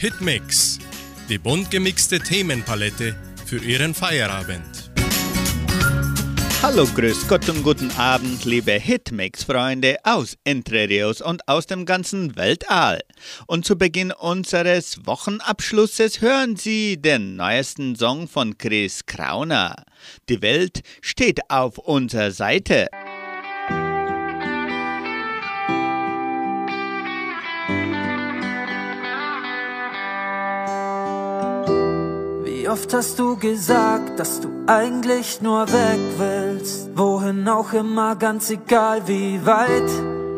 Hitmix, die bunt gemixte Themenpalette für Ihren Feierabend. Hallo, grüß Gott und guten Abend, liebe Hitmix-Freunde aus Entre Rios und aus dem ganzen Weltall. Und zu Beginn unseres Wochenabschlusses hören Sie den neuesten Song von Chris Krauner. Die Welt steht auf unserer Seite. Oft hast du gesagt, dass du eigentlich nur weg willst? Wohin auch immer, ganz egal wie weit.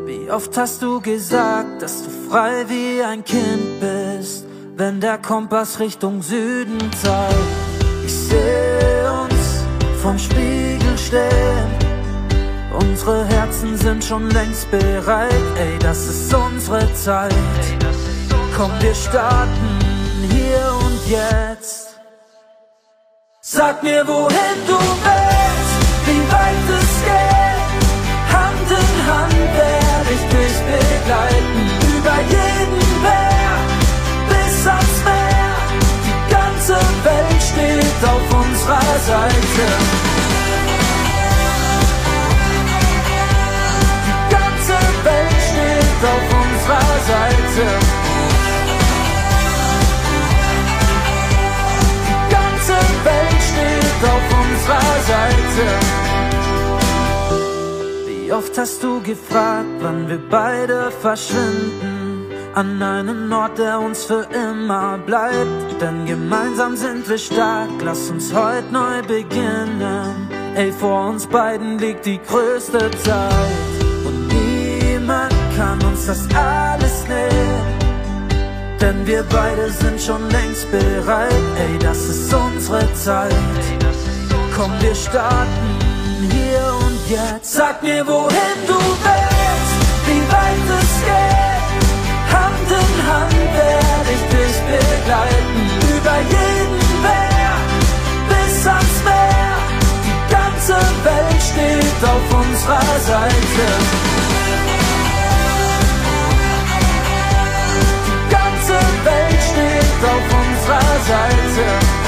Wie oft hast du gesagt, dass du frei wie ein Kind bist, wenn der Kompass Richtung Süden zeigt? Ich sehe uns vom Spiegel stehen. Unsere Herzen sind schon längst bereit, ey, das ist unsere Zeit. Komm, wir starten hier und jetzt. Sag mir, wohin du willst, wie weit es geht. Hand in Hand werde ich dich begleiten. Über jeden Berg bis ans Meer. Die ganze Welt steht auf unserer Seite. Die ganze Welt steht auf unserer Seite. Auf unserer Seite. Wie oft hast du gefragt, wann wir beide verschwinden? An einen Ort, der uns für immer bleibt. Denn gemeinsam sind wir stark, lass uns heute neu beginnen. Ey, vor uns beiden liegt die größte Zeit. Und niemand kann uns das alles nehmen. Denn wir beide sind schon längst bereit, ey, das ist unsere Zeit. Komm, wir starten hier und jetzt. Sag mir, wohin du willst, wie weit es geht. Hand in Hand werde ich dich begleiten. Über jeden Berg bis ans Meer. Die ganze Welt steht auf unserer Seite. Die ganze Welt steht auf unserer Seite.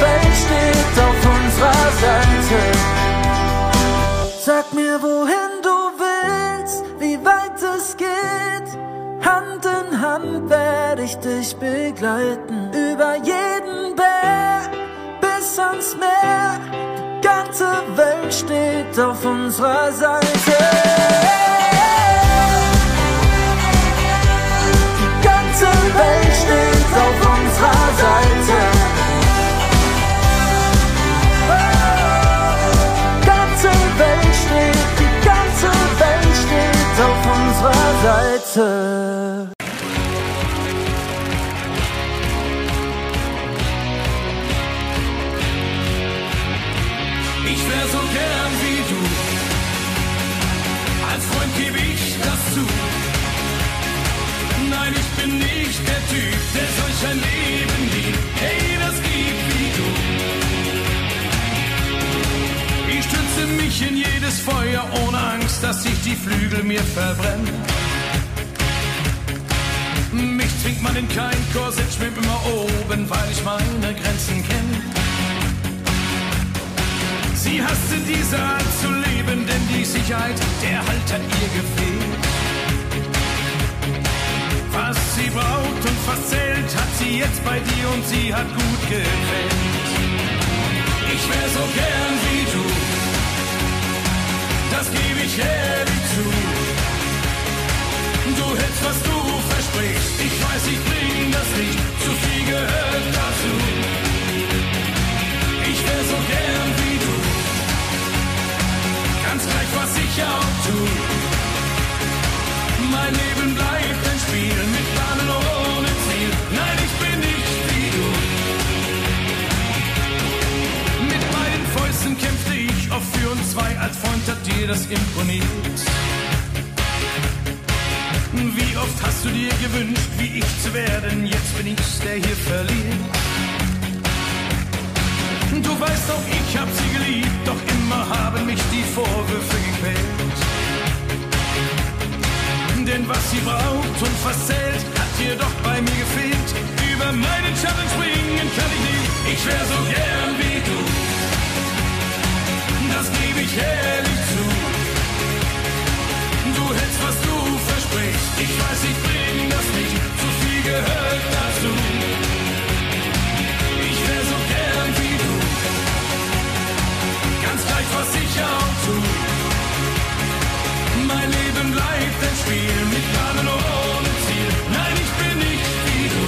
Welt steht auf unserer Seite. Sag mir, wohin du willst, wie weit es geht. Hand in Hand werde ich dich begleiten. Über jeden Berg bis ans Meer. Die ganze Welt steht auf unserer Seite. Die ganze Welt steht auf unserer Seite. Seite. Ich wär so gern wie du. Als Freund gebe ich das zu. Nein, ich bin nicht der Typ, der solch ein Leben mich in jedes Feuer ohne Angst, dass sich die Flügel mir verbrennen. Mich zwingt man in kein Korsett, schwimmt immer oben, weil ich meine Grenzen kenne. Sie hasste diese Art zu leben, denn die Sicherheit, der Halt hat ihr gefehlt. Was sie braucht und was zählt, hat sie jetzt bei dir und sie hat gut gefällt. Ich wär so gern wie du, das gebe ich ehrlich zu. Du hältst, was du versprichst. Ich weiß, ich bring das nicht, zu viel gehört dazu. Ich wär so gern wie du, ganz gleich, was ich auch tu. Mein Leben bleibt ein Spiel mit Bahnen ohne Ziel. Nein, ich bin nicht wie du. Mit beiden Fäusten kämpfte ich oft für uns zwei. Als dir das imponiert. Wie oft hast du dir gewünscht, wie ich zu werden? Jetzt bin ich's, der hier verliert. Du weißt auch, ich hab sie geliebt, doch immer haben mich die Vorwürfe gequält. bringen, was sie braucht und verzählt, hat ihr doch bei mir gefehlt. Über meinen Schatten springen kann ich nicht, ich wär so gern wie du. Ich ehrlich zu. Du hältst, was du versprichst. Ich weiß, ich bring das nicht, zu viel gehört dazu. Ich wär so gern wie du. Ganz gleich, was ich auch tu. Mein Leben bleibt ein Spiel mit Planen ohne Ziel. Nein, ich bin nicht wie du.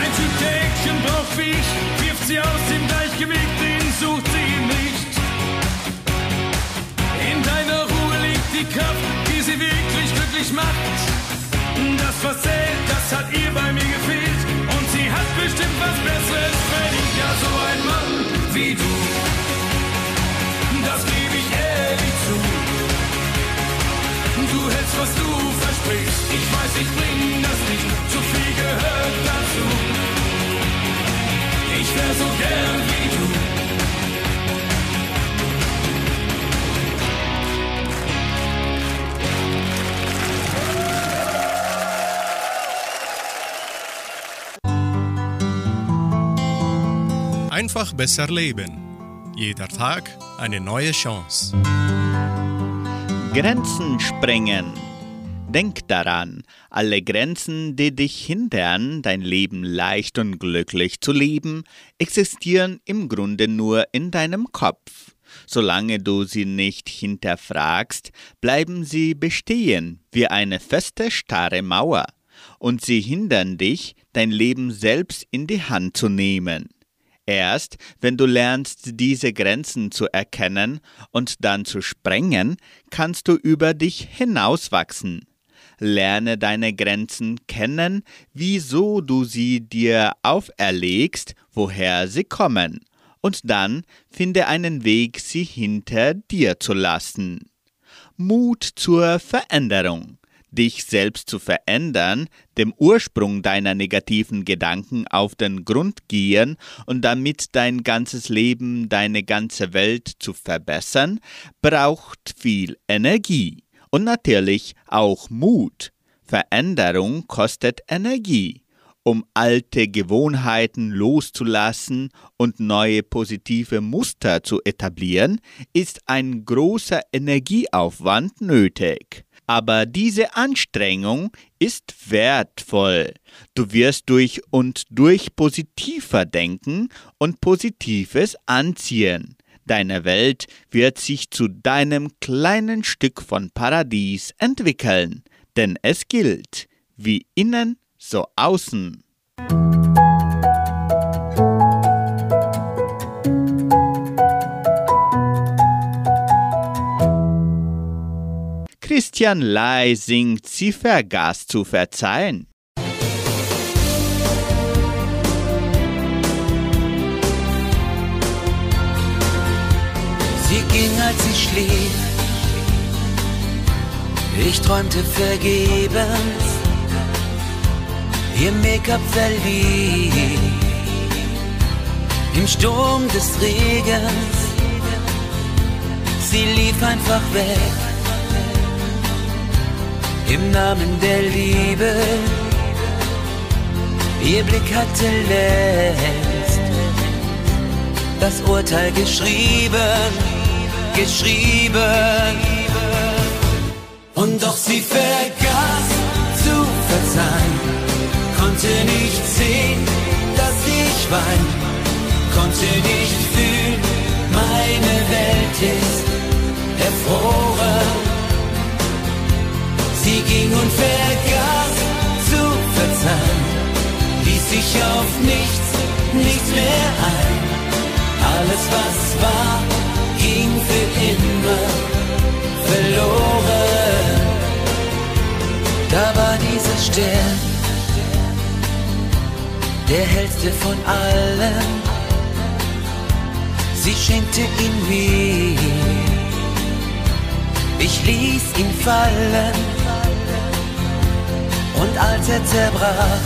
Ein Typ, der Action braucht wie ich, wirft sie aus dem Gleichgewicht, sucht sie nicht. In deiner Ruhe liegt die Kraft, die sie wirklich glücklich macht. Das verzählt, das hat ihr bei mir gefehlt. Und sie hat bestimmt was Besseres verdient. Ja, so ein Mann wie du. Das gebe ich ehrlich zu. Du hältst, was du versprichst. Ich weiß, ich bring das nicht. Zu viel gehört dazu. Ich wär so gern wie Einfach besser leben. Jeder Tag eine neue Chance. Grenzen sprengen. Denk daran, alle Grenzen, die dich hindern, dein Leben leicht und glücklich zu leben, existieren im Grunde nur in deinem Kopf. Solange du sie nicht hinterfragst, bleiben sie bestehen wie eine feste, starre Mauer, und sie hindern dich, dein Leben selbst in die Hand zu nehmen. Erst wenn du lernst, diese Grenzen zu erkennen und dann zu sprengen, kannst du über dich hinauswachsen. Lerne deine Grenzen kennen, wieso du sie dir auferlegst, woher sie kommen, und dann finde einen Weg, sie hinter dir zu lassen. Mut zur Veränderung dich selbst zu verändern, dem Ursprung deiner negativen Gedanken auf den Grund gehen und damit dein ganzes Leben, deine ganze Welt zu verbessern, braucht viel Energie und natürlich auch Mut. Veränderung kostet Energie. Um alte Gewohnheiten loszulassen und neue positive Muster zu etablieren, ist ein großer Energieaufwand nötig. Aber diese Anstrengung ist wertvoll. Du wirst durch und durch positiver denken und Positives anziehen. Deine Welt wird sich zu deinem kleinen Stück von Paradies entwickeln, denn es gilt, wie innen, so außen. Christian Lai singt, sie vergaß zu verzeihen. Sie ging, als sie schlief. Ich träumte vergebens. Ihr Make-up verlief. Im Sturm des Regens. Sie lief einfach weg. Im Namen der Liebe. Ihr Blick hatte längst das Urteil geschrieben, geschrieben. Und doch sie vergaß zu verzeihen, konnte nicht sehen, dass ich wein, konnte nicht fühlen, meine Welt ist erfroren. Sie ging und vergaß zu verzeihen, ließ sich auf nichts, nichts mehr ein. Alles, was war, ging für immer verloren. Da war dieser Stern, der hellste von allen. Sie schenkte ihn mir. Ich ließ ihn fallen und als er zerbrach,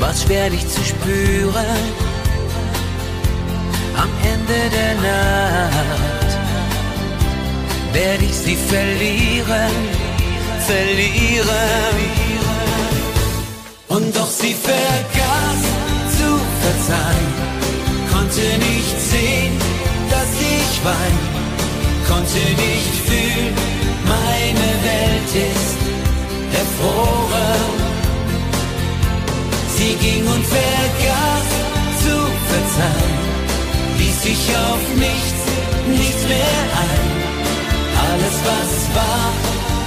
war's schwer dich zu spüren. Am Ende der Nacht, werde ich sie verlieren, verlieren. Und doch sie vergaß zu verzeihen, konnte nicht sehen, dass ich wein, konnte nicht fühlen, meine Welt ist erfroren. Sie ging und vergaß zu verzeihen, ließ sich auf nichts, nichts mehr ein. Alles was war,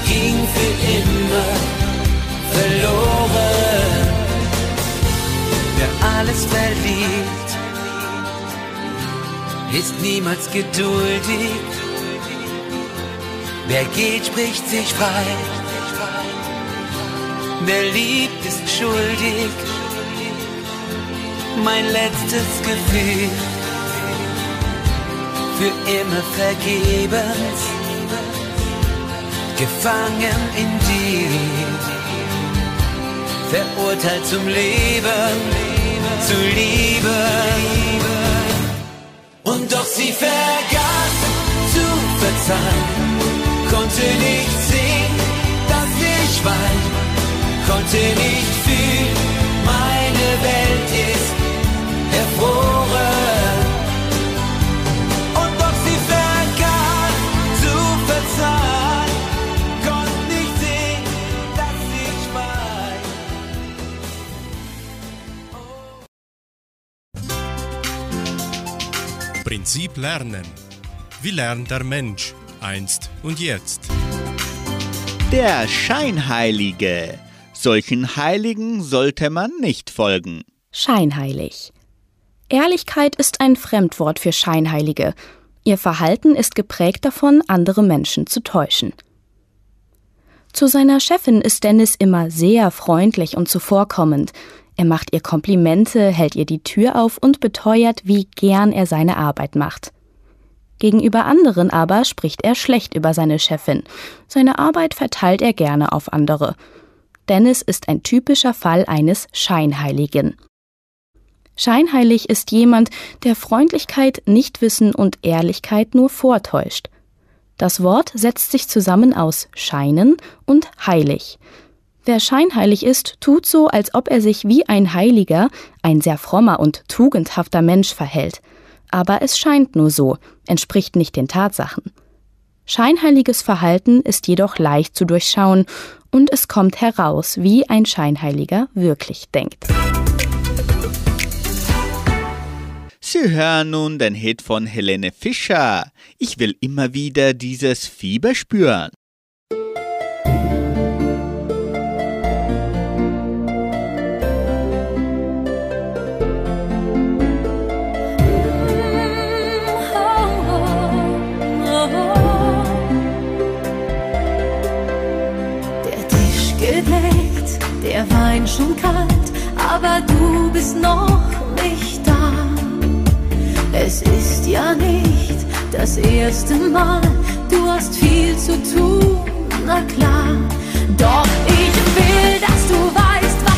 ging für immer verloren. Wer alles verliebt, ist niemals geduldig. Wer geht, spricht sich frei. Wer liebt, ist schuldig. Mein letztes Gefühl. Für immer vergebens, gefangen in dir, verurteilt zum Leben, zu lieben. Und doch sie vergaß zu verzeihen, konnte nicht sehen, dass ich wein, konnte nicht fühlen, meine Welt ist erfroren. Und doch sie vergaß zu verzeihen, konnte nicht sehen, dass ich wein. Prinzip Lernen. Wie lernt der Mensch einst und jetzt? Der Scheinheilige. Solchen Heiligen sollte man nicht folgen. Scheinheilig. Ehrlichkeit ist ein Fremdwort für Scheinheilige. Ihr Verhalten ist geprägt davon, andere Menschen zu täuschen. Zu seiner Chefin ist Dennis immer sehr freundlich und zuvorkommend. Er macht ihr Komplimente, hält ihr die Tür auf und beteuert, wie gern er seine Arbeit macht. Gegenüber anderen aber spricht er schlecht über seine Chefin. Seine Arbeit verteilt er gerne auf andere. Dennis ist ein typischer Fall eines Scheinheiligen. Scheinheilig ist jemand, der Freundlichkeit, Nichtwissen und Ehrlichkeit nur vortäuscht. Das Wort setzt sich zusammen aus scheinen und heilig. Wer scheinheilig ist, tut so, als ob er sich wie ein Heiliger, ein sehr frommer und tugendhafter Mensch verhält. Aber es scheint nur so, entspricht nicht den Tatsachen. Scheinheiliges Verhalten ist jedoch leicht zu durchschauen und es kommt heraus, wie ein Scheinheiliger wirklich denkt. Sie hören nun den Hit von Helene Fischer. Ich will immer wieder dieses Fieber spüren. Wein schon kalt, aber du bist noch nicht da. Es ist ja nicht das erste Mal, du hast viel zu tun, na klar. Doch ich will, dass du weißt, was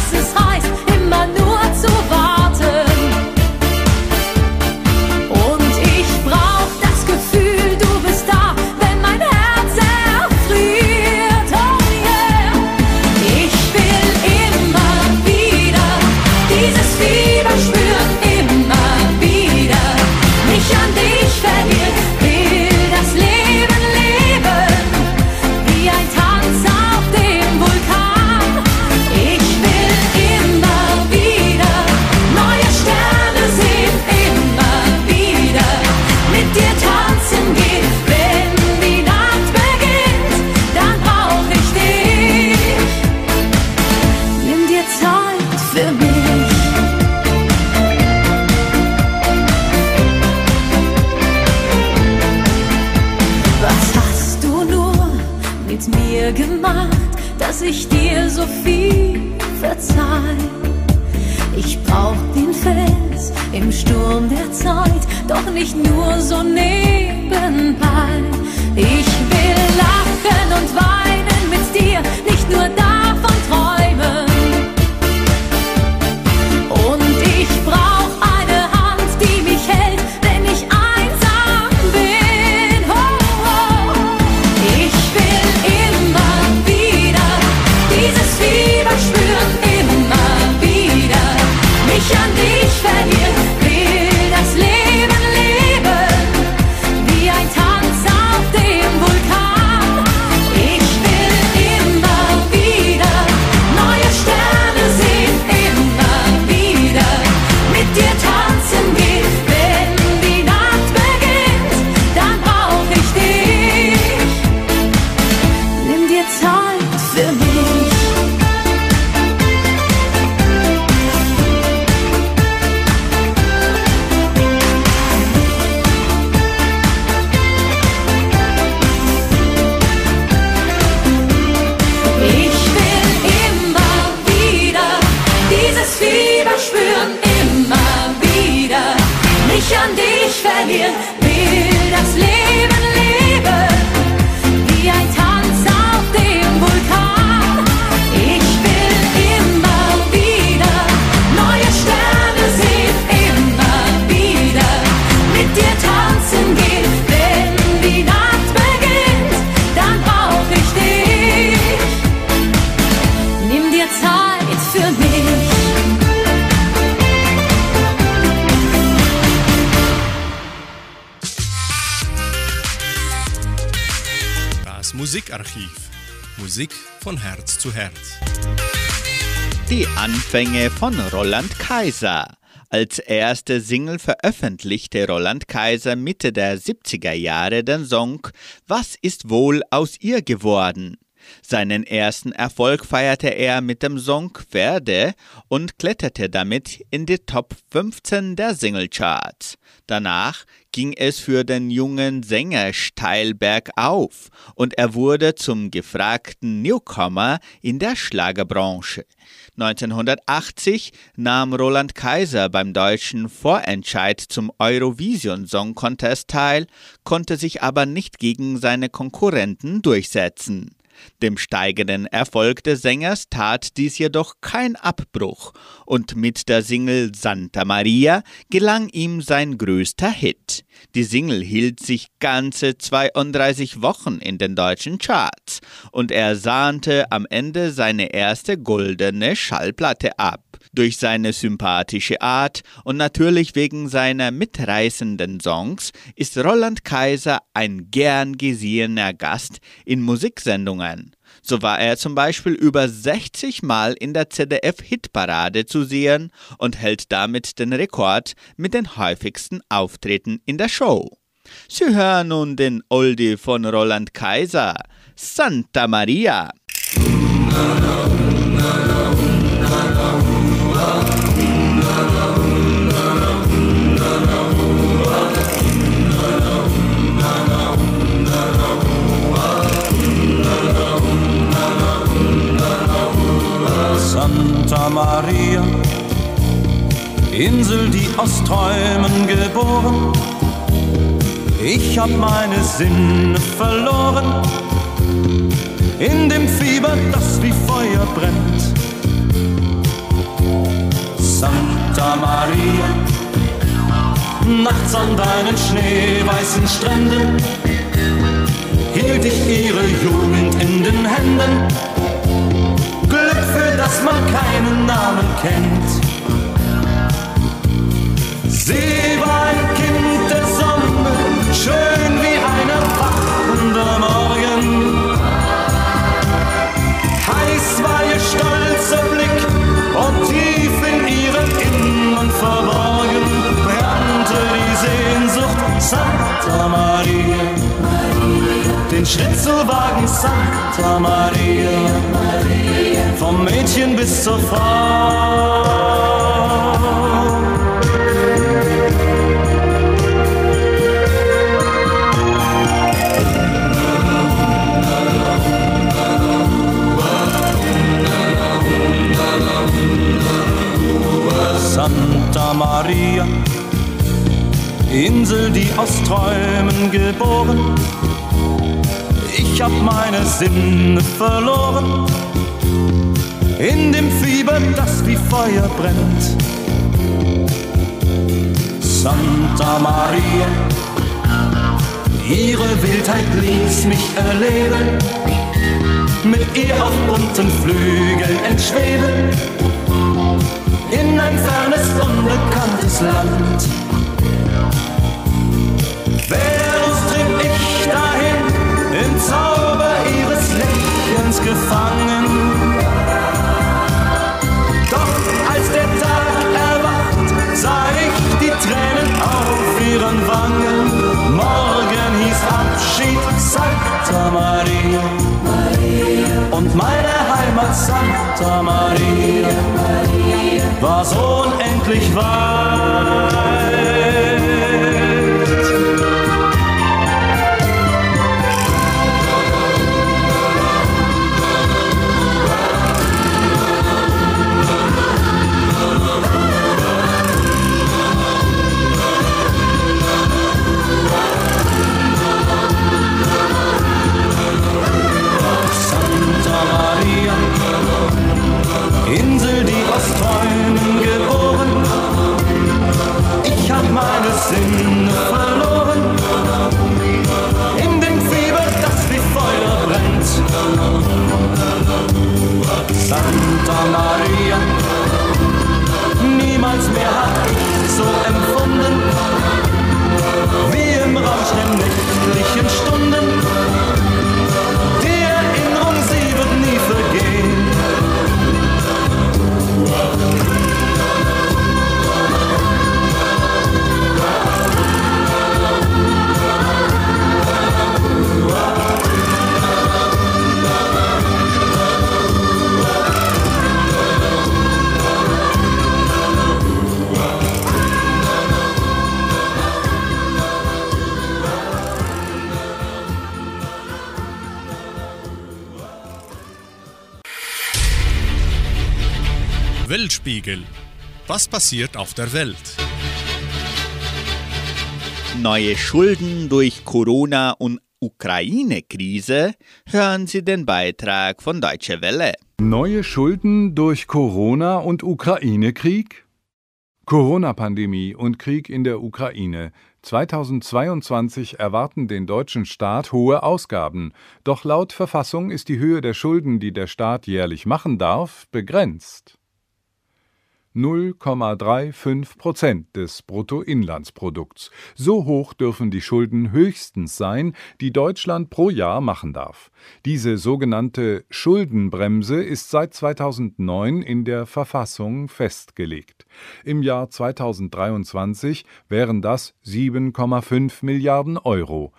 ich nur so nebenbei. Ich will lachen und weinen mit dir, nicht nur davon träumen. Und ich brauch eine Hand, die mich hält, wenn ich einsam bin. Ich will immer wieder dieses Fieber spüren, immer wieder mich an dich verlieren. Zu Herz. Die Anfänge von Roland Kaiser. Als erste Single veröffentlichte Roland Kaiser Mitte der 70er Jahre den Song Was ist wohl aus ihr geworden? Seinen ersten Erfolg feierte er mit dem Song Pferde und kletterte damit in die Top 15 der Singlecharts. Danach ging es für den jungen Sänger steil bergauf und er wurde zum gefragten Newcomer in der Schlagerbranche. 1980 nahm Roland Kaiser beim deutschen Vorentscheid zum Eurovision Song Contest teil, konnte sich aber nicht gegen seine Konkurrenten durchsetzen. Dem steigenden Erfolg des Sängers tat dies jedoch kein Abbruch und mit der Single Santa Maria gelang ihm sein größter Hit. Die Single hielt sich ganze 32 Wochen in den deutschen Charts und er sahnte am Ende seine erste goldene Schallplatte ab. Durch seine sympathische Art und natürlich wegen seiner mitreißenden Songs ist Roland Kaiser ein gern gesehener Gast in Musiksendungen. So war er zum Beispiel über 60 Mal in der ZDF-Hitparade zu sehen und hält damit den Rekord mit den häufigsten Auftritten in der Show. Sie hören nun den Oldie von Roland Kaiser, Santa Maria. Santa Maria, Insel, die aus Träumen geboren. Ich hab meine Sinne verloren in dem Fieber, das wie Feuer brennt. Santa Maria, nachts an deinen schneeweißen Stränden hielt ich ihre Jugend in den Händen. Glück, für das man keinen Namen kennt. Sie war ein Kind der Sonne, schön wie ein erwachender Morgen. Heiß war ihr stolzer Blick und tief in ihrem Innern verborgen brannte die Sehnsucht Santa Maria. Den Schritt zu wagen, Santa Maria, vom Mädchen bis zur Frau. Santa Maria, Insel, die aus Träumen geboren. Ich hab meine Sinne verloren in dem Fieber, das wie Feuer brennt. Santa Maria, ihre Wildheit ließ mich erleben, mit ihr auf bunten Flügeln entschweben, in ein fernes, unbekanntes Land. Verus trieb ich dahin, im Zauber Tränen auf ihren Wangen. Morgen hieß Abschied Santa Maria. Und meine Heimat Santa Maria war so unendlich weit. Was passiert auf der Welt? Neue Schulden durch Corona und Ukraine-Krise? Hören Sie den Beitrag von Deutsche Welle. Neue Schulden durch Corona und Ukraine-Krieg? Corona-Pandemie und Krieg in der Ukraine. 2022 erwarten den deutschen Staat hohe Ausgaben. Doch laut Verfassung ist die Höhe der Schulden, die der Staat jährlich machen darf, begrenzt. 0,35 Prozent des Bruttoinlandsprodukts. So hoch dürfen die Schulden höchstens sein, die Deutschland pro Jahr machen darf. Diese sogenannte Schuldenbremse ist seit 2009 in der Verfassung festgelegt. Im Jahr 2023 wären das 7,5 Milliarden Euro.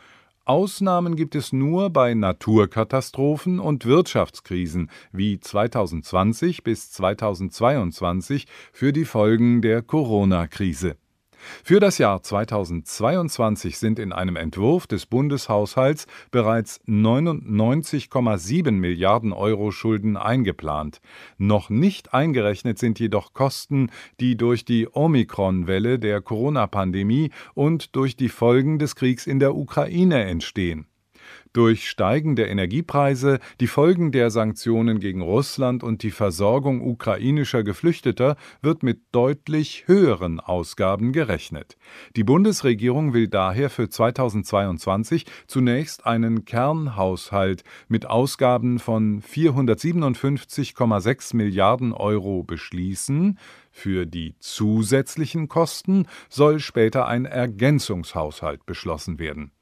Ausnahmen gibt es nur bei Naturkatastrophen und Wirtschaftskrisen wie 2020 bis 2022 für die Folgen der Corona-Krise. Für das Jahr 2022 sind in einem Entwurf des Bundeshaushalts bereits 99,7 Milliarden Euro Schulden eingeplant. Noch nicht eingerechnet sind jedoch Kosten, die durch die Omikron-Welle der Corona-Pandemie und durch die Folgen des Kriegs in der Ukraine entstehen. Durch steigende Energiepreise, die Folgen der Sanktionen gegen Russland und die Versorgung ukrainischer Geflüchteter wird mit deutlich höheren Ausgaben gerechnet. Die Bundesregierung will daher für 2022 zunächst einen Kernhaushalt mit Ausgaben von 457,6 Milliarden Euro beschließen. Für die zusätzlichen Kosten soll später ein Ergänzungshaushalt beschlossen werden.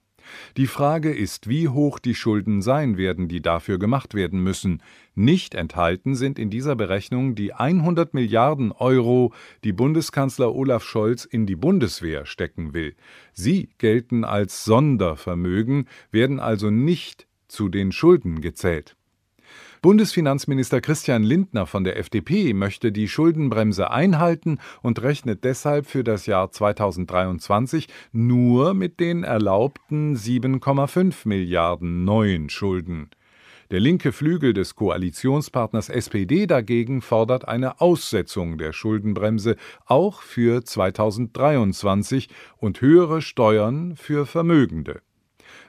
Die Frage ist, wie hoch die Schulden sein werden, die dafür gemacht werden müssen. Nicht enthalten sind in dieser Berechnung die 100 Milliarden Euro, die Bundeskanzler Olaf Scholz in die Bundeswehr stecken will. Sie gelten als Sondervermögen, werden also nicht zu den Schulden gezählt. Bundesfinanzminister Christian Lindner von der FDP möchte die Schuldenbremse einhalten und rechnet deshalb für das Jahr 2023 nur mit den erlaubten 7,5 Milliarden neuen Schulden. Der linke Flügel des Koalitionspartners SPD dagegen fordert eine Aussetzung der Schuldenbremse auch für 2023 und höhere Steuern für Vermögende.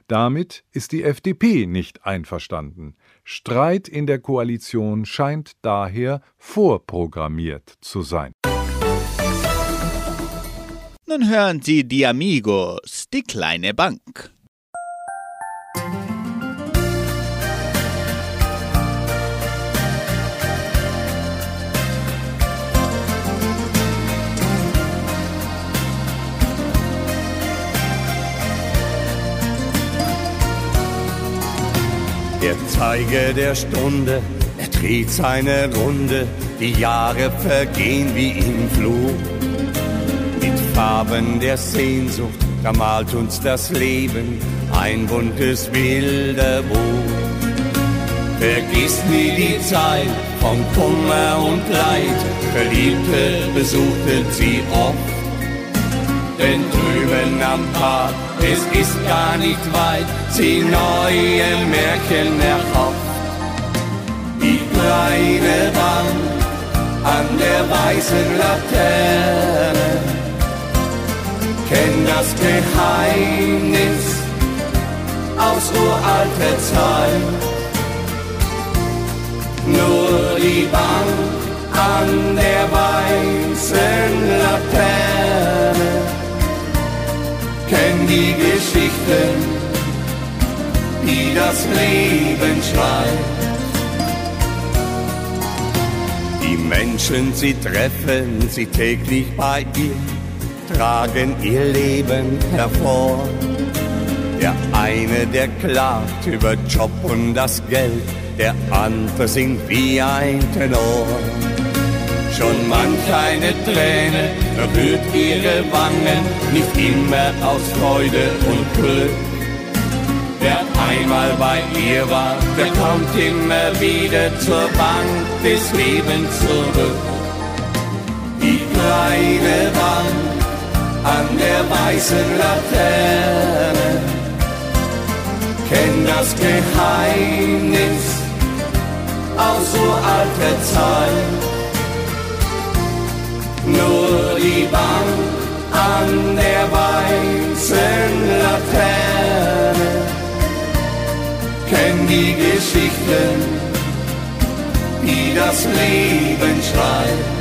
Damit ist die FDP nicht einverstanden. Streit in der Koalition scheint daher vorprogrammiert zu sein. Nun hören Sie die Amigos, die kleine Bank. Zeiger der Stunde, er dreht seine Runde, die Jahre vergehen wie im Flug. Mit Farben der Sehnsucht, da malt uns das Leben ein buntes Bilderbuch. Vergiss nie die Zeit von Kummer und Leid, Verliebte besuchten sie oft. Denn drüben am Park, es ist gar nicht weit, sie neue Märchen erhofft. Die kleine Wand an der weißen Laterne kennt das Geheimnis aus uralter Zeit. Nur die Bank an der weißen Laterne kennt die Geschichten, die das Leben schreibt. Die Menschen, sie treffen sie täglich bei ihr, tragen ihr Leben hervor. Der eine, der klagt über Job und das Geld, der andere singt wie ein Tenor. Schon manch eine Träne berührt ihre Wangen, nicht immer aus Freude und Glück. Wer einmal bei ihr war, der kommt immer wieder zur Bank des Lebens zurück. Die kleine Wand an der weißen Laterne kennt das Geheimnis aus so alter Zeit. An der weißen Laterne. Kenn die Geschichten, die das Leben schreibt.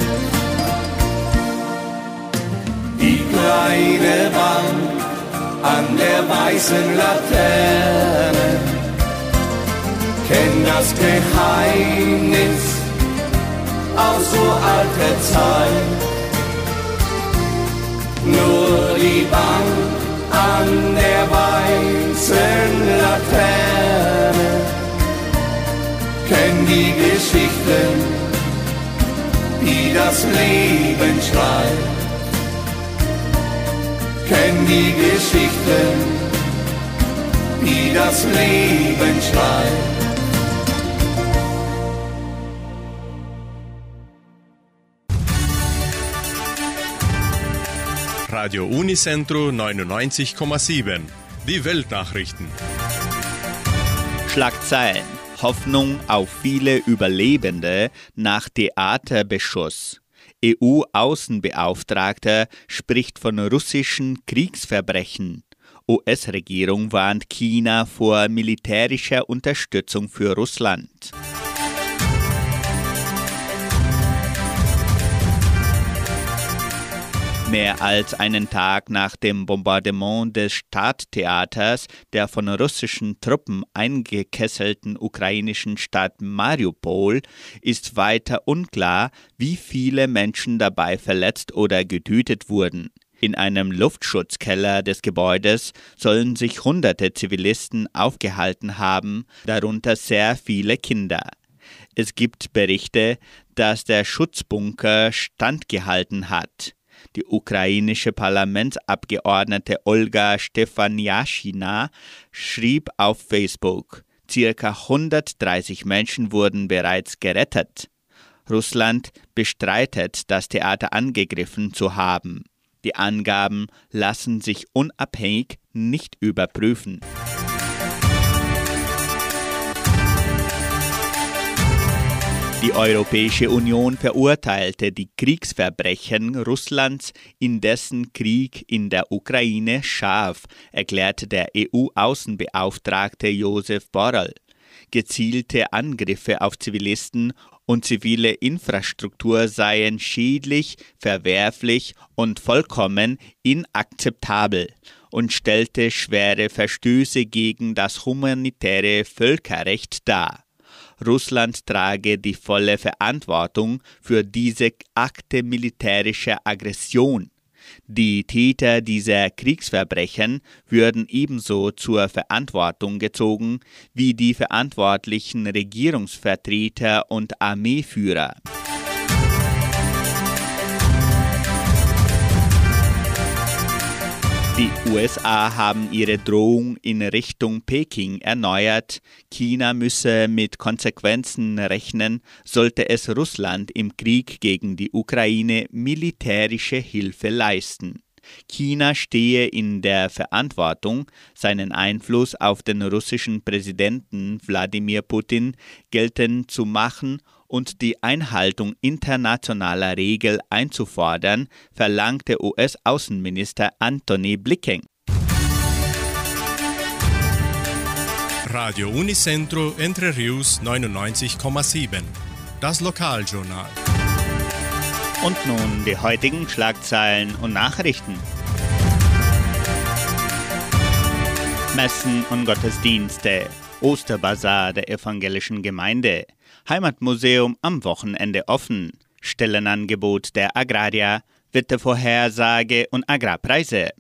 Die kleine Wand an der weißen Laterne. Kenn das Geheimnis aus so alter Zeit. Nur die Bank an der weißen Laterne kennt die Geschichten, die das Leben schreibt. Kennt die Geschichten, die das Leben schreibt. Radio Unicentro 99,7. Die Weltnachrichten. Schlagzeilen. Hoffnung auf viele Überlebende nach Theaterbeschuss. EU-Außenbeauftragter spricht von russischen Kriegsverbrechen. US-Regierung warnt China vor militärischer Unterstützung für Russland. Mehr als einen Tag nach dem Bombardement des Stadttheaters der von russischen Truppen eingekesselten ukrainischen Stadt Mariupol ist weiter unklar, wie viele Menschen dabei verletzt oder getötet wurden. In einem Luftschutzkeller des Gebäudes sollen sich hunderte Zivilisten aufgehalten haben, darunter sehr viele Kinder. Es gibt Berichte, dass der Schutzbunker standgehalten hat. Die ukrainische Parlamentsabgeordnete Olga Stefaniaschina schrieb auf Facebook, circa 130 Menschen wurden bereits gerettet. Russland bestreitet, das Theater angegriffen zu haben. Die Angaben lassen sich unabhängig nicht überprüfen. Die Europäische Union verurteilte die Kriegsverbrechen Russlands in dessen Krieg in der Ukraine scharf, erklärte der EU-Außenbeauftragte Josef Borrell. Gezielte Angriffe auf Zivilisten und zivile Infrastruktur seien schädlich, verwerflich und vollkommen inakzeptabel und stellte schwere Verstöße gegen das humanitäre Völkerrecht dar. Russland trage die volle Verantwortung für diese Akte militärischer Aggression. Die Täter dieser Kriegsverbrechen würden ebenso zur Verantwortung gezogen wie die verantwortlichen Regierungsvertreter und Armeeführer. Die USA haben ihre Drohung in Richtung Peking erneuert. China müsse mit Konsequenzen rechnen, sollte es Russland im Krieg gegen die Ukraine militärische Hilfe leisten. China stehe in der Verantwortung, seinen Einfluss auf den russischen Präsidenten Wladimir Putin geltend zu machen und die Einhaltung internationaler Regeln einzufordern, verlangte US-Außenminister Antony Blinken. Radio Unicentro Entre Rius 99,7. Das Lokaljournal. Und nun die heutigen Schlagzeilen und Nachrichten. Messen und Gottesdienste. Osterbazar der evangelischen Gemeinde. Heimatmuseum am Wochenende offen. Stellenangebot der Agraria. Wettervorhersage und Agrarpreise.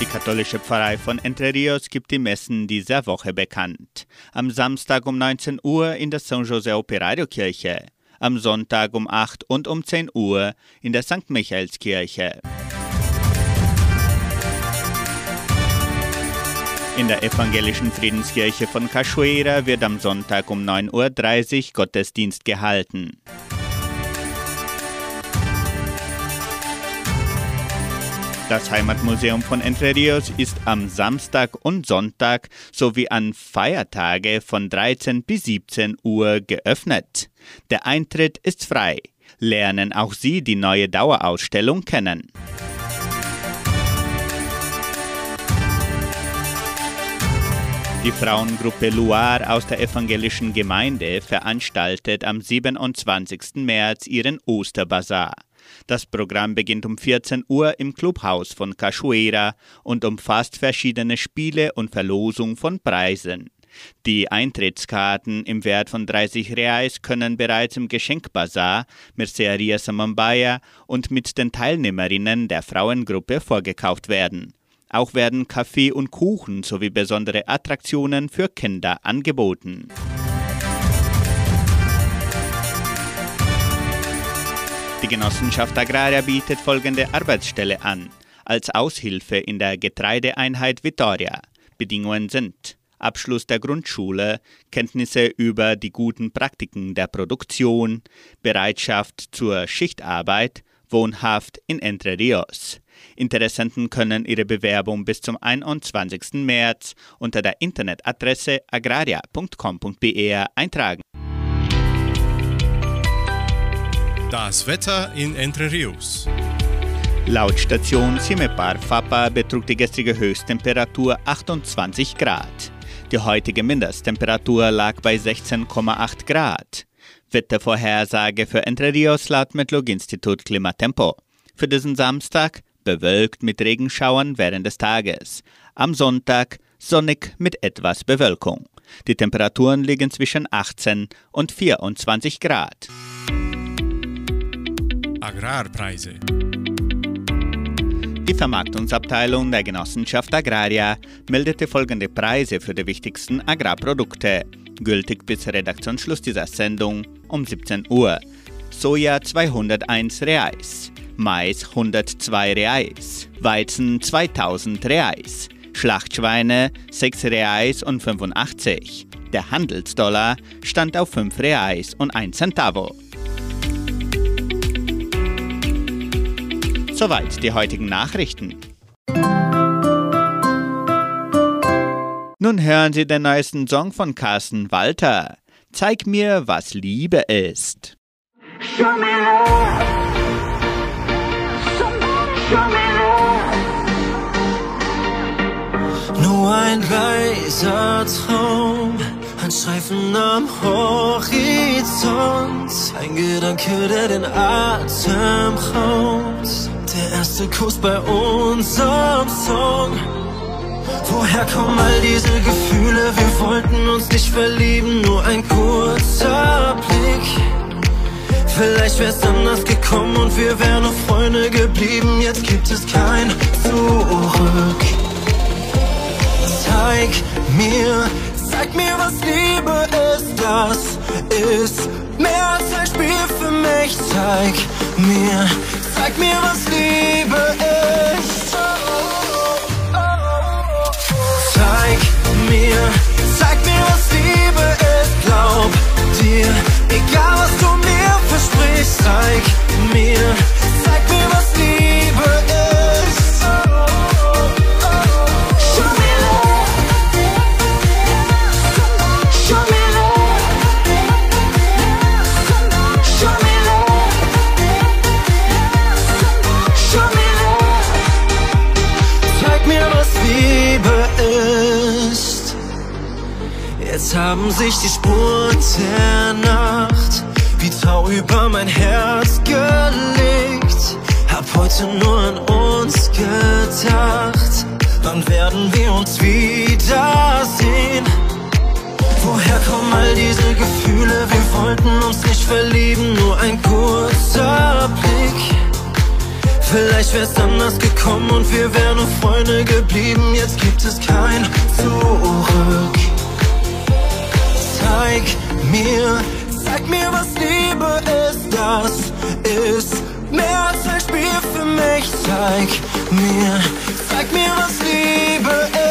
Die katholische Pfarrei von Entre Rios gibt die Messen dieser Woche bekannt. Am Samstag um 19 Uhr in der San Jose Operario Kirche, am Sonntag um 8 und um 10 Uhr in der St. Michaelskirche. In der evangelischen Friedenskirche von Cachoeira wird am Sonntag um 9.30 Uhr Gottesdienst gehalten. Das Heimatmuseum von Entre Rios ist am Samstag und Sonntag sowie an Feiertage von 13 bis 17 Uhr geöffnet. Der Eintritt ist frei. lernen auch Sie die neue Dauerausstellung kennen. Die Frauengruppe Loire aus der evangelischen Gemeinde veranstaltet am 27. März ihren Osterbazar. Das Programm beginnt um 14 Uhr im Clubhaus von Cachoeira und umfasst verschiedene Spiele und Verlosung von Preisen. Die Eintrittskarten im Wert von 30 Reais können bereits im Geschenkbazar Merceria Samambaia und mit den Teilnehmerinnen der Frauengruppe vorgekauft werden. Auch werden Kaffee und Kuchen sowie besondere Attraktionen für Kinder angeboten. Die Genossenschaft Agraria bietet folgende Arbeitsstelle an. Als Aushilfe in der Getreideeinheit Vitoria. Bedingungen sind Abschluss der Grundschule, Kenntnisse über die guten Praktiken der Produktion, Bereitschaft zur Schichtarbeit, wohnhaft in Entre Rios. Interessenten können ihre Bewerbung bis zum 21. März unter der Internetadresse agraria.com.br eintragen. Das Wetter in Entre Rios. Laut Station Cimepar Fapa betrug die gestrige Höchsttemperatur 28 Grad. Die heutige Mindesttemperatur lag bei 16,8 Grad. Wettervorhersage für Entre Rios laut Metlog-Institut Klimatempo. Für diesen Samstag bewölkt mit Regenschauern während des Tages. Am Sonntag sonnig mit etwas Bewölkung. Die Temperaturen liegen zwischen 18 und 24 Grad. Agrarpreise. Die Vermarktungsabteilung der Genossenschaft Agraria meldete folgende Preise für die wichtigsten Agrarprodukte, gültig bis Redaktionsschluss dieser Sendung um 17 Uhr. Soja 201 Reais, Mais 102 Reais, Weizen 2000 Reais, Schlachtschweine 6 Reais und 85. Der Handelsdollar stand auf 5 Reais und 1 Centavo. Soweit die heutigen Nachrichten. Nun hören Sie den neuesten Song von Carsten Walter. Zeig mir, was Liebe ist. Show me love. Nur ein leiser Traum, ein Streifen am Horizont, ein Gedanke, der den Atem raubt. Der erste Kuss bei unserem Song. Woher kommen all diese Gefühle? Wir wollten uns nicht verlieben, nur ein kurzer Blick. Vielleicht wär's anders gekommen und wir wären nur Freunde geblieben. Jetzt gibt es kein Zurück. Zeig mir, zeig mir, was Liebe ist. Das ist mehr als ein Spiel für mich. Zeig mir, zeig mir, was Liebe ist. Zeig mir, zeig mir, was Liebe ist. Glaub dir, egal was du. Zeig mir, zeig mir, was Liebe ist. Show mir, was Liebe ist. Jetzt haben sich die Spuren der Nacht wie Tau über mein Herz gelegt. Hab heute nur an uns gedacht. Wann werden wir uns wiedersehen? Woher kommen all diese Gefühle? Wir wollten uns nicht verlieben, nur ein kurzer Blick. Vielleicht wär's anders gekommen und wir wären nur Freunde geblieben. Jetzt gibt es kein Zurück. Zeig mir, zeig mir, was Liebe ist. Das ist mehr als ein Spiel für mich. Zeig mir, zeig mir, was Liebe ist.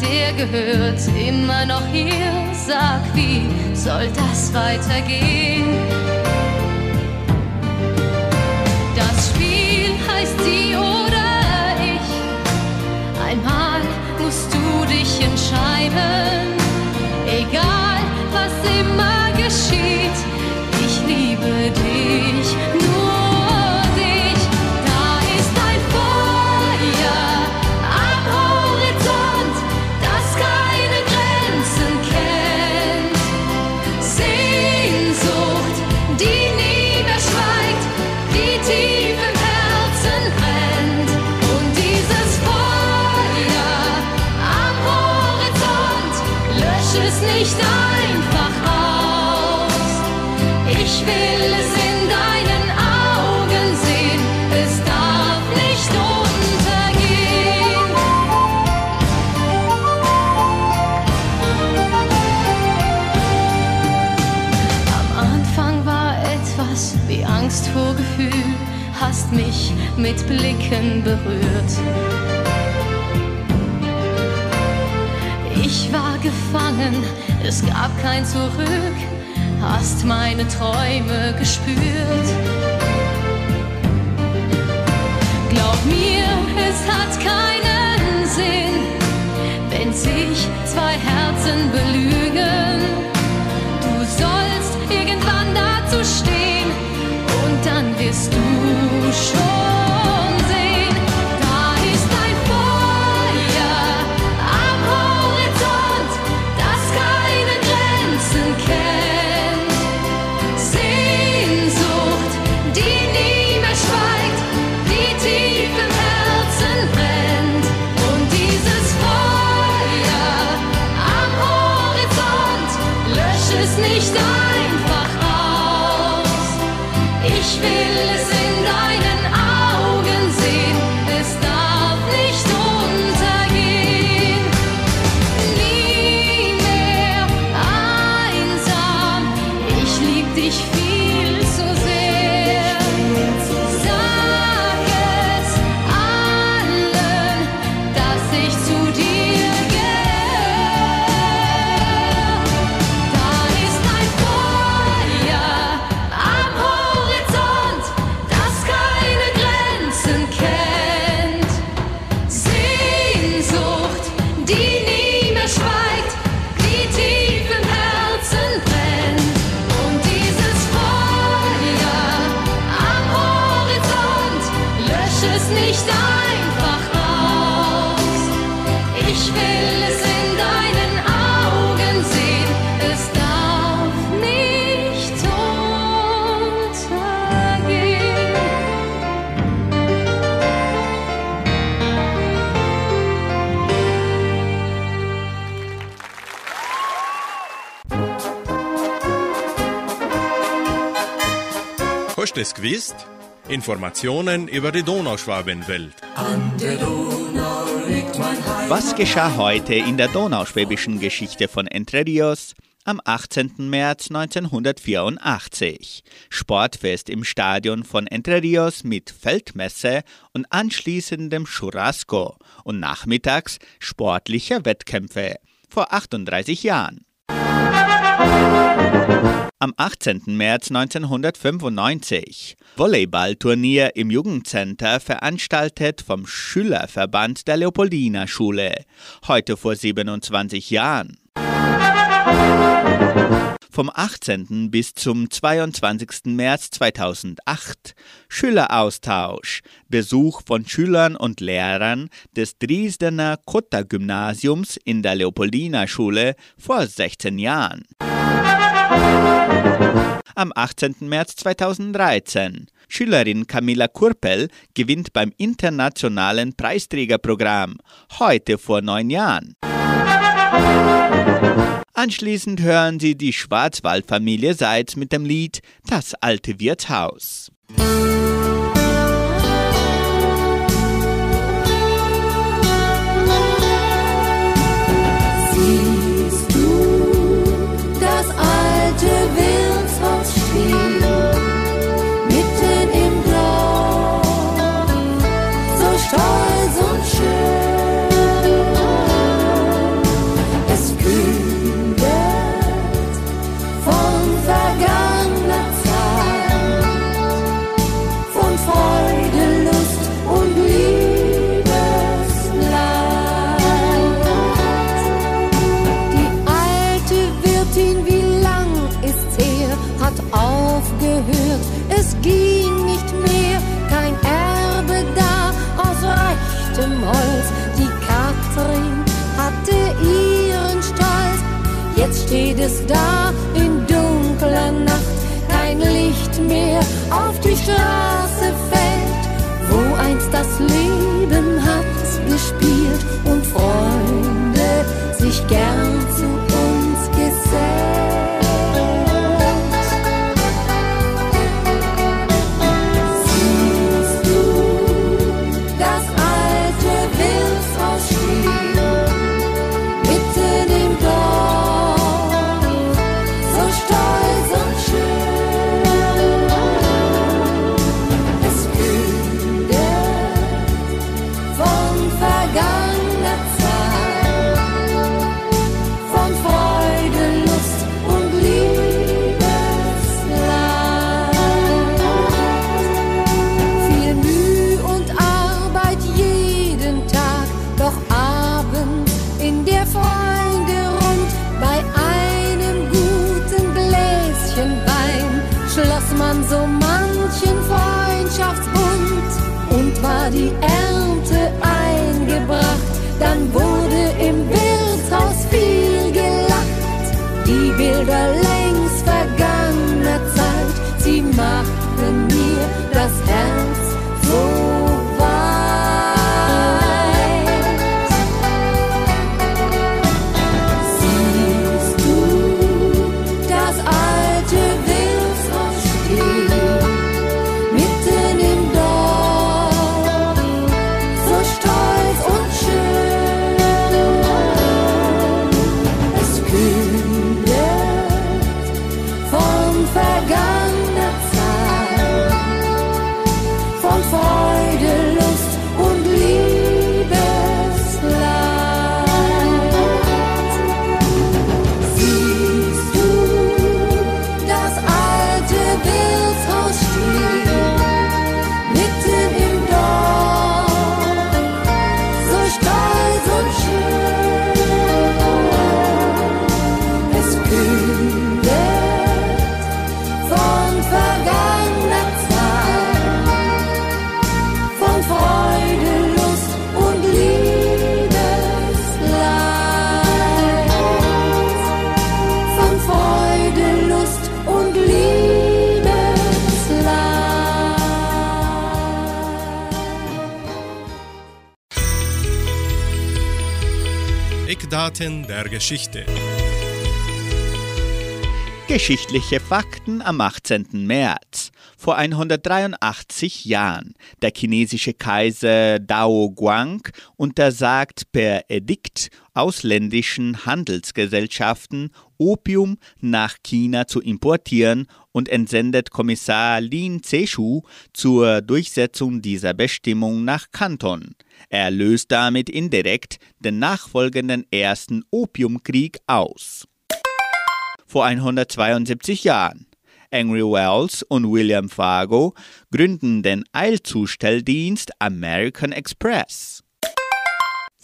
Der gehört immer noch hier. Sag, wie soll das weitergehen? Das Spiel heißt sie oder ich. Einmal musst du dich entscheiden. Egal, was immer geschieht, ich liebe dich, hast mich mit Blicken berührt. Ich war gefangen, es gab kein Zurück, hast meine Träume gespürt. Glaub mir, es hat keinen Sinn, wenn sich zwei Herzen belügen. Du sollst irgendwann dazu stehen und dann wirst du schon es gewusst? Informationen über die Donauschwabenwelt. Was geschah heute in der donauschwäbischen Geschichte von Entre Rios? Am 18. März 1984. Sportfest im Stadion von Entre Rios mit Feldmesse und anschließendem Churrasco und nachmittags sportliche Wettkämpfe. Vor 38 Jahren. Am 18. März 1995. Volleyballturnier im Jugendcenter veranstaltet vom Schülerverband der Leopoldina Schule. Heute vor 27 Jahren. Vom 18. bis zum 22. März 2008 Schüleraustausch, Besuch von Schülern und Lehrern des Dresdner Kotter-Gymnasiums in der Leopoldina Schule vor 16 Jahren. Am 18. März 2013 Schülerin Camilla Kurpel gewinnt beim internationalen Preisträgerprogramm, heute vor neun Jahren. Anschließend hören Sie die Schwarzwaldfamilie Seitz mit dem Lied Das alte Wirtshaus. Es da in dunkler Nacht, kein Licht mehr auf die Straße Eckdaten der Geschichte. Geschichtliche Fakten am 18. März. Vor 183 Jahren. Der chinesische Kaiser Dao Guang untersagt per Edikt ausländischen Handelsgesellschaften, Opium nach China zu importieren und entsendet Kommissar Lin Zeshu zur Durchsetzung dieser Bestimmung nach Kanton. Er löst damit indirekt den nachfolgenden ersten Opiumkrieg aus. Vor 172 Jahren. Henry Wells und William Fargo gründen den Eilzustelldienst American Express.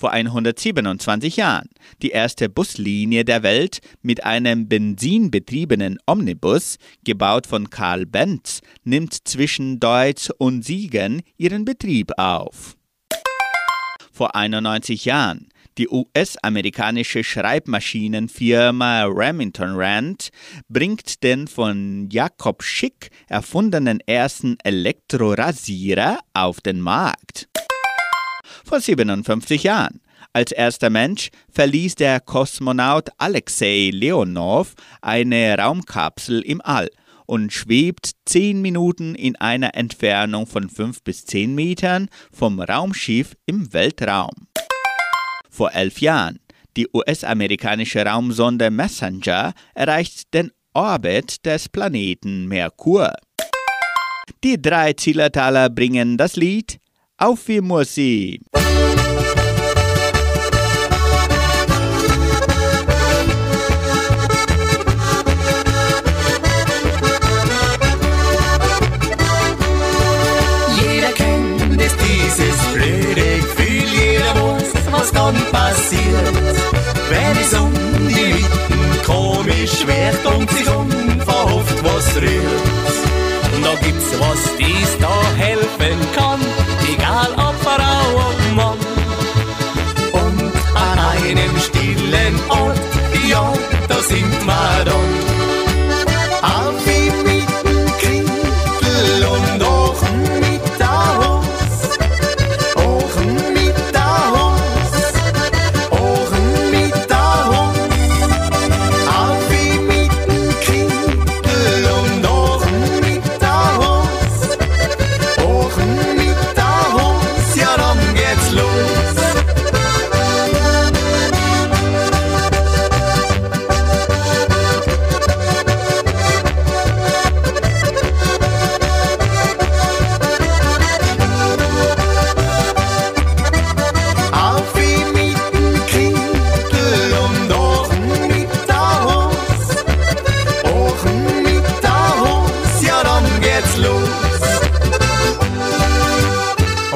Vor 127 Jahren. Die erste Buslinie der Welt mit einem benzinbetriebenen Omnibus, gebaut von Karl Benz, nimmt zwischen Deutz und Siegen ihren Betrieb auf. Vor 91 Jahren. Die US-amerikanische Schreibmaschinenfirma Remington Rand bringt den von Jakob Schick erfundenen ersten Elektrorasierer auf den Markt. Vor 57 Jahren. Als erster Mensch verließ der Kosmonaut Alexei Leonov eine Raumkapsel im All und schwebt 10 Minuten in einer Entfernung von 5 bis 10 Metern vom Raumschiff im Weltraum. Vor elf Jahren. Die US-amerikanische Raumsonde Messenger erreicht den Orbit des Planeten Merkur. Die drei Zillertaler bringen das Lied Auf wie Musik. Passiert. Wenn es um die Lippen komisch wird und sich unverhofft was rührt. Da gibt's was, dies da helfen kann, egal ob Frau oder Mann. Und an einem stillen Ort, ja, da jetzt los.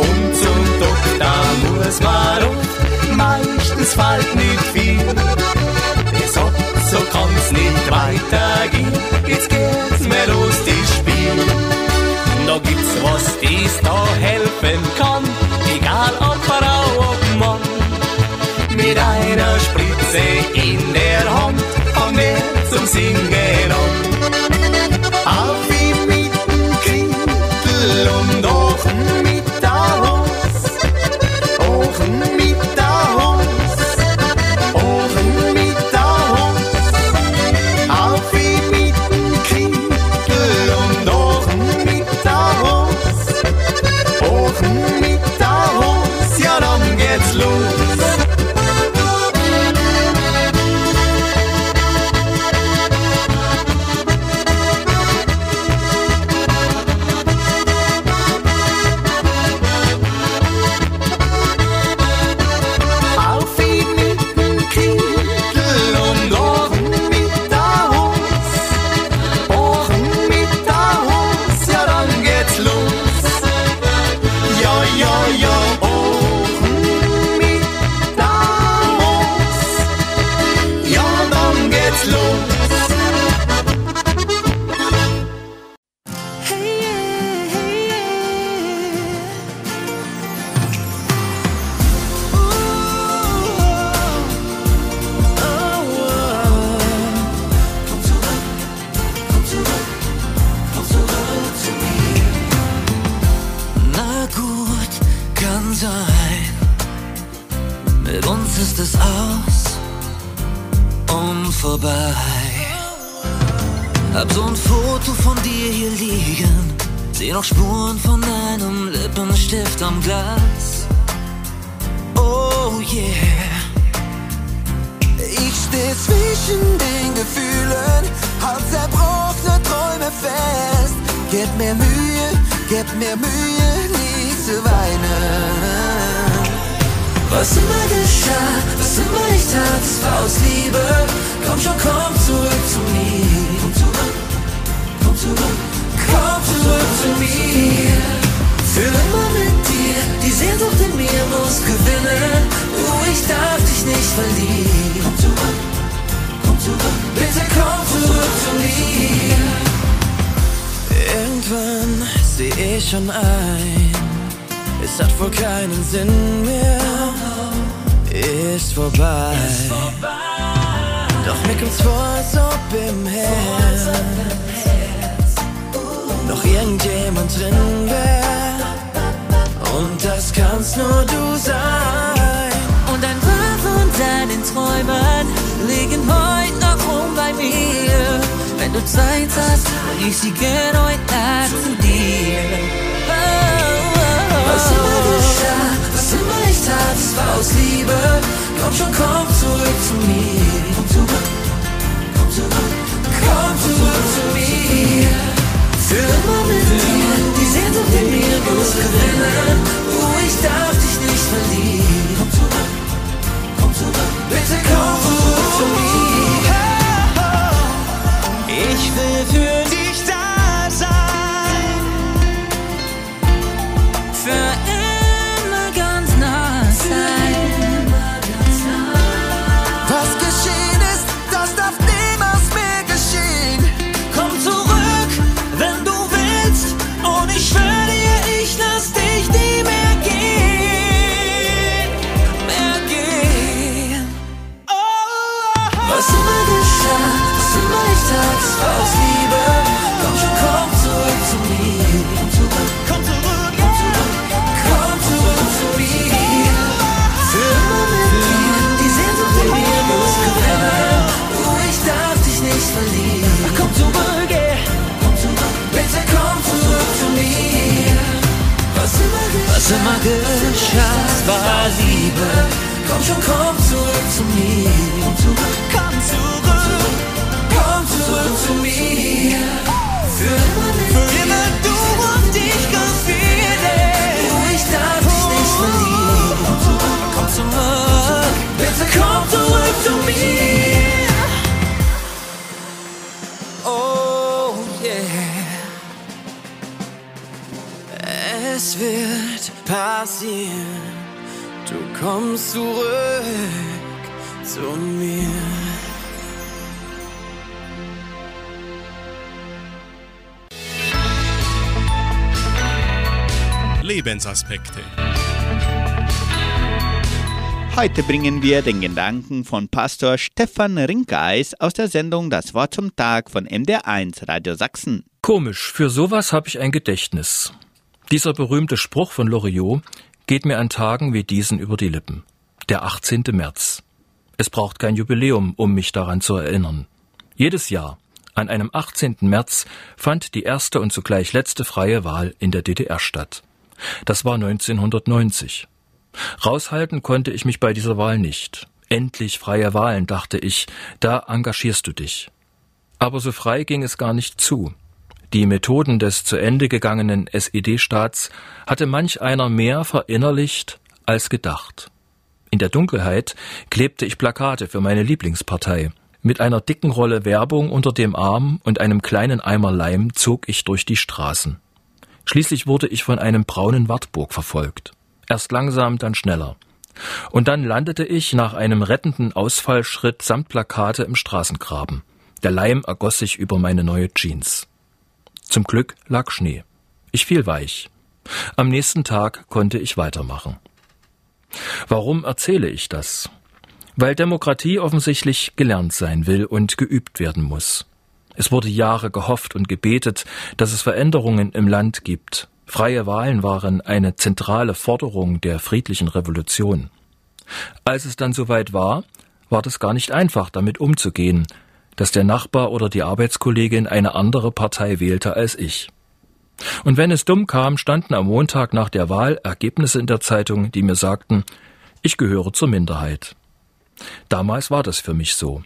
Und zum Doktor muss man oft, meistens fällt nicht viel. So, so kann's nicht weitergehen, jetzt geht's mir los, das Spiel. Da gibt's was, das da helfen kann, egal ob Frau, ob Mann. Mit einer Spritze In und vorbei. Hab so ein Foto von dir hier liegen. Seh noch Spuren von deinem Lippenstift am Glas. Oh yeah. Ich steh zwischen den Gefühlen, halt zerbrochene Träume fest. Gib mir Mühe, gib mir Mühe, nie zu weinen. Was immer geschah, was immer ich tat, es war aus Liebe. Komm schon, komm zurück zu mir. Komm zurück, komm zurück, komm zurück zu mir. Für immer mit dir, die Sehnsucht in mir muss gewinnen. Oh, ich darf dich nicht verlieren. Komm zurück, komm zurück, bitte komm zurück zu mir. Irgendwann seh ich schon ein, es hat wohl keinen Sinn mehr. Ist vorbei. Doch mir kommt's vor, als ob im Herz noch irgendjemand drin wär. Und das kannst nur du sein. Und ein paar von deinen Träumen liegen heute noch rum bei mir. Wenn du Zeit hast, bring ich sie gern heute Nacht zu dir. Oh, oh, oh. Was immer was immer ich tat, es war aus Liebe. Komm schon, komm zurück zu mir. Komm zurück, komm zurück, komm zurück zu mir. Für immer mit dir, die Sehnsucht in mir muss gewinnen. Oh, ich darf dich nicht verlieren. Komm zurück, komm zurück, bitte komm zurück zu mir. Ich will für dich da sein. Für war Liebe. Komm schon, komm zurück zu mir. Komm zurück, komm zurück, komm zurück zu mir. Für immer, Für immer du und ich ganz viele. Oh, ich darf dich nicht verlieren. Komm zurück, bitte komm zurück zu mir. Oh yeah. Es wird passieren. Du kommst zurück. zu mir. Lebensaspekte. Heute bringen wir den Gedanken von Pastor Stefan Rinkeis aus der Sendung Das Wort zum Tag von MDR1 Radio Sachsen. Komisch, für sowas habe ich ein Gedächtnis. Dieser berühmte Spruch von Loriot geht mir an Tagen wie diesen über die Lippen. Der 18. März. Es braucht kein Jubiläum, um mich daran zu erinnern. Jedes Jahr, an einem 18. März, fand die erste und zugleich letzte freie Wahl in der DDR statt. Das war 1990. Raushalten konnte ich mich bei dieser Wahl nicht. Endlich freie Wahlen, dachte ich, da engagierst du dich. Aber so frei ging es gar nicht zu. Die Methoden des zu Ende gegangenen SED-Staats hatte manch einer mehr verinnerlicht als gedacht. In der Dunkelheit klebte ich Plakate für meine Lieblingspartei. Mit einer dicken Rolle Werbung unter dem Arm und einem kleinen Eimer Leim zog ich durch die Straßen. Schließlich wurde ich von einem braunen Wartburg verfolgt. Erst langsam, dann schneller. Und dann landete ich nach einem rettenden Ausfallschritt samt Plakate im Straßengraben. Der Leim ergoss sich über meine neue Jeans. Zum Glück lag Schnee. Ich fiel weich. Am nächsten Tag konnte ich weitermachen. Warum erzähle ich das? Weil Demokratie offensichtlich gelernt sein will und geübt werden muss. Es wurde Jahre gehofft und gebetet, dass es Veränderungen im Land gibt. Freie Wahlen waren eine zentrale Forderung der friedlichen Revolution. Als es dann soweit war, war das gar nicht einfach, damit umzugehen, dass der Nachbar oder die Arbeitskollegin eine andere Partei wählte als ich. Und wenn es dumm kam, standen am Montag nach der Wahl Ergebnisse in der Zeitung, die mir sagten, ich gehöre zur Minderheit. Damals war das für mich so.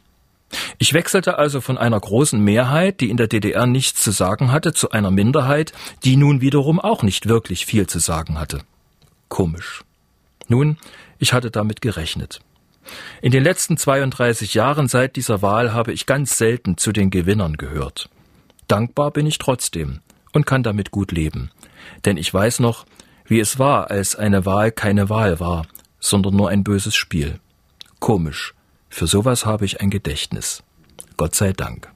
Ich wechselte also von einer großen Mehrheit, die in der DDR nichts zu sagen hatte, zu einer Minderheit, die nun wiederum auch nicht wirklich viel zu sagen hatte. Komisch. Nun, ich hatte damit gerechnet. In den letzten 32 Jahren seit dieser Wahl habe ich ganz selten zu den Gewinnern gehört. Dankbar bin ich trotzdem und kann damit gut leben. Denn ich weiß noch, wie es war, als eine Wahl keine Wahl war, sondern nur ein böses Spiel. Komisch. Für sowas habe ich ein Gedächtnis. Gott sei Dank.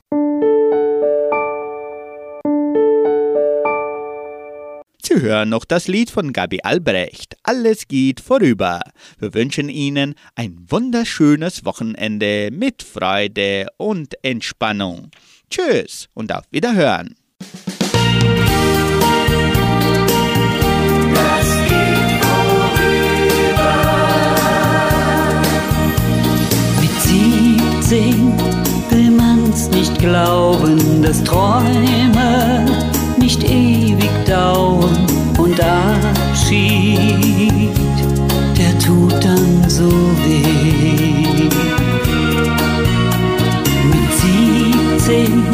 Sie hören noch das Lied von Gabi Albrecht. Alles geht vorüber. Wir wünschen Ihnen ein wunderschönes Wochenende mit Freude und Entspannung. Tschüss und auf Wiederhören. Mit 17 will man's nicht glauben, dass Träume nicht ewig dauern und Abschied, der tut dann so weh. Mit 17,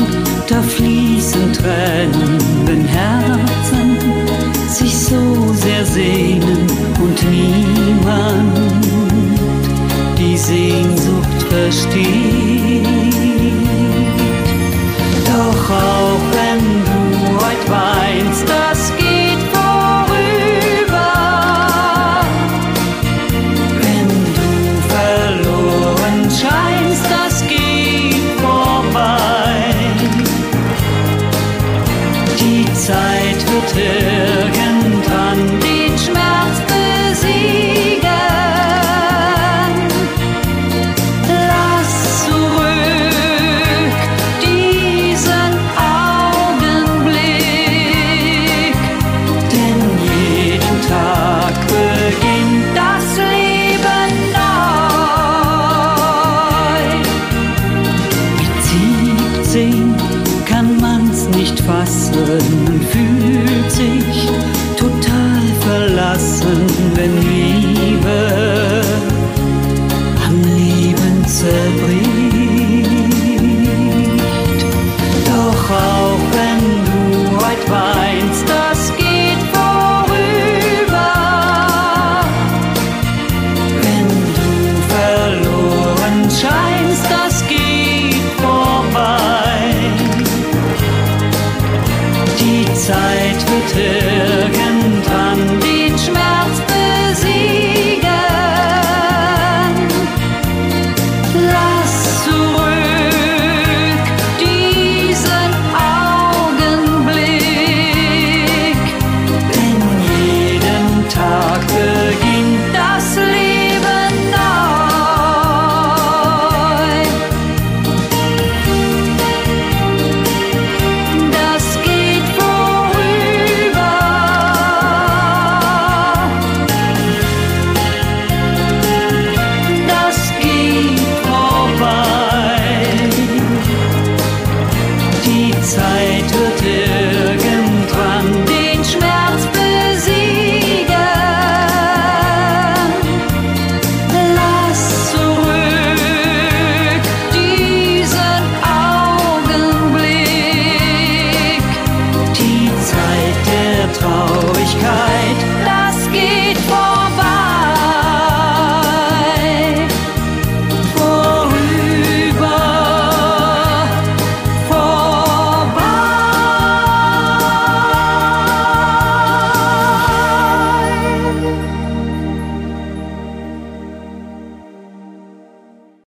da fließen Tränen, wenn Herzen sich so sehr sehnen und niemand die Sehnsucht versteht. Verlassen, wenn